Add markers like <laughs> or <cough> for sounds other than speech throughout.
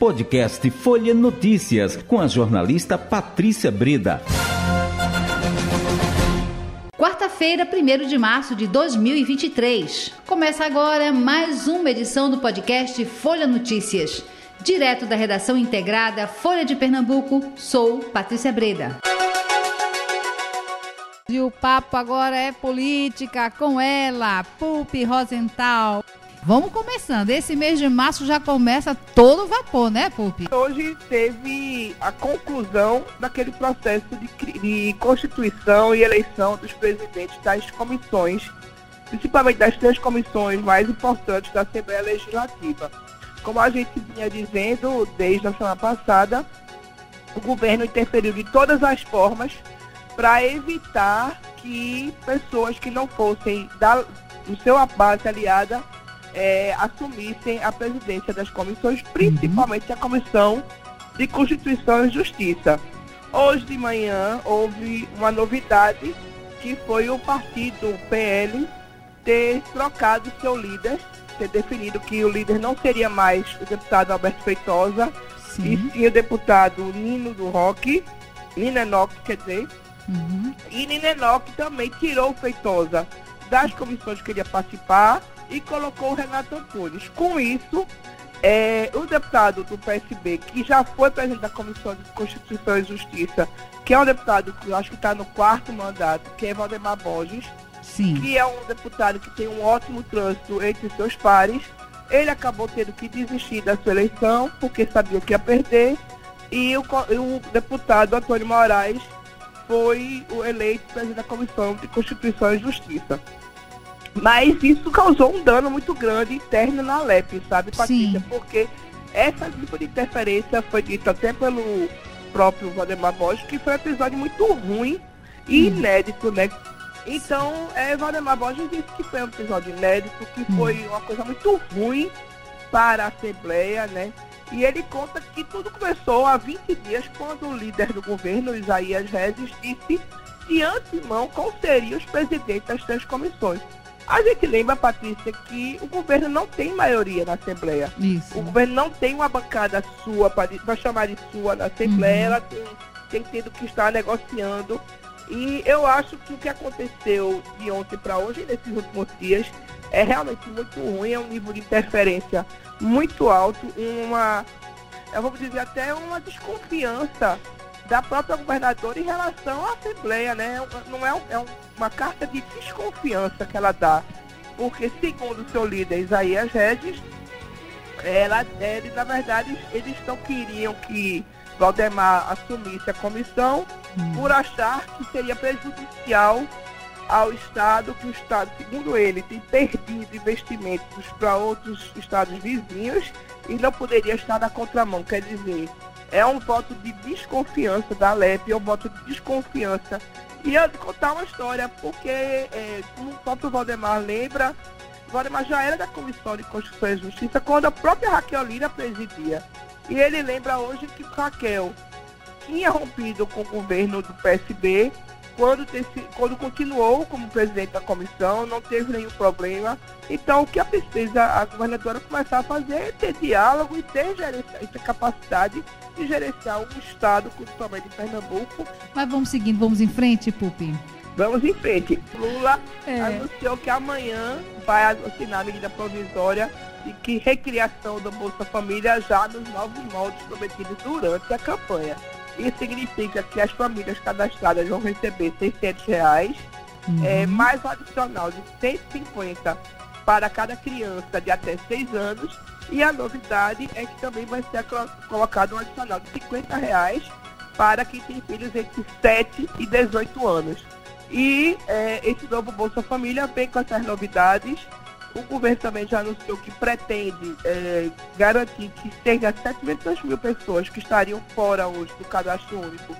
Podcast Folha Notícias, com a jornalista Patrícia Breda. Quarta-feira, 1 de março de 2023. Começa agora mais uma edição do podcast Folha Notícias. Direto da redação integrada Folha de Pernambuco, sou Patrícia Breda. E o papo agora é política com ela, Pulpe Rosenthal. Vamos começando. Esse mês de março já começa todo vapor, né, Pupi? Hoje teve a conclusão daquele processo de, de constituição e eleição dos presidentes das comissões, principalmente das três comissões mais importantes da Assembleia Legislativa. Como a gente vinha dizendo desde a semana passada, o governo interferiu de todas as formas para evitar que pessoas que não fossem da, do seu base aliada é, assumissem a presidência das comissões, principalmente a Comissão de Constituição e Justiça. Hoje de manhã houve uma novidade, que foi o partido PL ter trocado seu líder, ter definido que o líder não seria mais o deputado Alberto Feitosa, sim. e sim o deputado Nino do Roque, Enoch, quer dizer, uhum. e Enoch também tirou o Feitosa das comissões que ele ia participar e colocou o Renato Antunes. Com isso, é, o deputado do PSB, que já foi presidente da Comissão de Constituição e Justiça, que é um deputado que eu acho que está no quarto mandato, que é Valdemar Borges, Sim. que é um deputado que tem um ótimo trânsito entre seus pares, ele acabou tendo que desistir da sua eleição, porque sabia que ia perder, e o, o deputado Antônio Moraes foi o eleito presidente da Comissão de Constituição e Justiça. Mas isso causou um dano muito grande interno na LEP, sabe, Patrícia? Sim. Porque essa tipo de interferência foi dita até pelo próprio Valdemar Borges, que foi um episódio muito ruim e hum. inédito, né? Então, é, Valdemar Borges disse que foi um episódio inédito, que hum. foi uma coisa muito ruim para a Assembleia, né? E ele conta que tudo começou há 20 dias, quando o líder do governo, Isaías Rezes, disse de antemão qual seriam os presidentes das três comissões. A gente lembra, Patrícia, que o governo não tem maioria na Assembleia. Isso. O governo não tem uma bancada sua, para chamar de sua na Assembleia, uhum. ela tem, tem tido que estar negociando. E eu acho que o que aconteceu de ontem para hoje, nesses últimos dias, é realmente muito ruim, é um nível de interferência muito alto, uma, eu vou dizer até uma desconfiança da própria governadora em relação à Assembleia, né? Não é, é uma carta de desconfiança que ela dá, porque segundo o seu líder Isaías Regis, ela, ele, na verdade, eles não queriam que Valdemar assumisse a comissão hum. por achar que seria prejudicial ao Estado, que o Estado, segundo ele, tem perdido investimentos para outros estados vizinhos e não poderia estar na contramão. Quer dizer, é um voto de desconfiança da LEP, é um voto de desconfiança. E eu contar uma história, porque, é, como o próprio Valdemar lembra, Valdemar já era da Comissão de Constituição e Justiça quando a própria Raquel Lira presidia. E ele lembra hoje que Raquel tinha rompido com o governo do PSB quando, quando continuou como presidente da comissão, não teve nenhum problema. Então, o que a precisa a governadora começar a fazer é ter diálogo e ter, ter capacidade de gerenciar um Estado, principalmente em Pernambuco. Mas vamos seguindo, vamos em frente, Pupi. Vamos em frente. Lula é. anunciou que amanhã vai assinar a medida provisória de que recriação do Bolsa Família já nos novos moldes prometidos durante a campanha. Isso significa que as famílias cadastradas vão receber 600 reais, uhum. é, mais um adicional de 150 para cada criança de até 6 anos. E a novidade é que também vai ser colocado um adicional de 50 reais para quem tem filhos entre 7 e 18 anos. E é, esse novo Bolsa Família vem com essas novidades o governo também já anunciou que pretende é, garantir que cerca de 700 mil pessoas que estariam fora hoje do cadastro único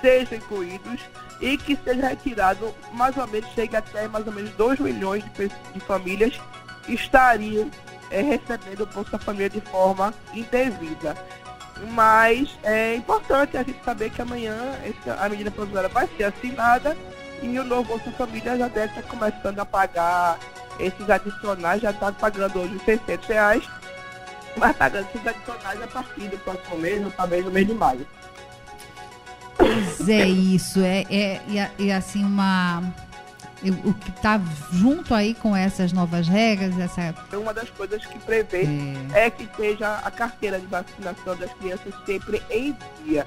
sejam incluídos e que seja retirado mais ou menos, chegue até mais ou menos 2 milhões de, de famílias que estariam é, recebendo o Bolsa Família de forma indevida. Mas é importante a gente saber que amanhã essa, a medida provisória vai ser assinada e o novo Bolsa Família já deve estar começando a pagar esses adicionais já estão pagando hoje 600 reais. mais pagamentos adicionais a partir do próximo mês, ou talvez no mês de maio. Pois é isso, é, é e, e assim uma o que está junto aí com essas novas regras, essa uma das coisas que prevê é. é que seja a carteira de vacinação das crianças sempre em dia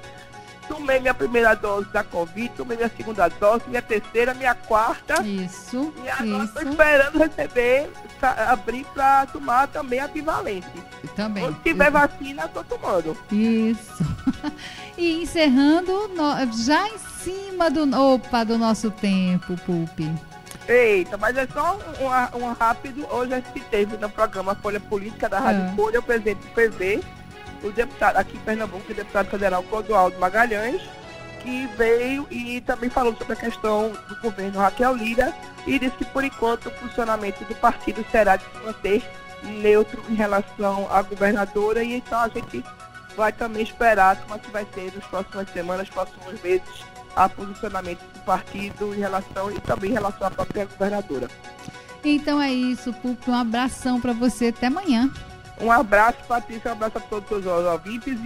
tomei minha primeira dose da Covid, tomei minha segunda dose, minha terceira, minha quarta. Isso. E agora estou esperando receber, abrir para tomar também a bivalente. Também. Se tiver vacina, estou tomando. Isso. <laughs> e encerrando, já em cima do, opa, do nosso tempo, Pupi. Eita, mas é só um, um, rápido. Hoje a gente teve no programa Folha Política da Rádio ah. Folha, o presidente do PV, o deputado aqui em Pernambuco, o deputado federal Clodoaldo Magalhães, que veio e também falou sobre a questão do governo Raquel Lira e disse que por enquanto o funcionamento do partido será de se manter neutro em relação à governadora e então a gente vai também esperar como é que vai ser nas próximas semanas, próximos meses, a posicionamento do partido em relação e também em relação à própria governadora. Então é isso, Pup, um abração para você, até amanhã. Um abraço, Patrícia, um abraço a todos os ouvintes.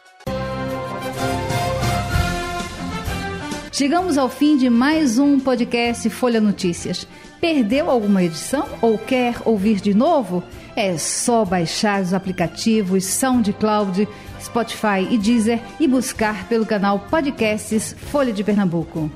Chegamos ao fim de mais um podcast Folha Notícias. Perdeu alguma edição ou quer ouvir de novo? É só baixar os aplicativos SoundCloud, Spotify e Deezer e buscar pelo canal Podcasts Folha de Pernambuco.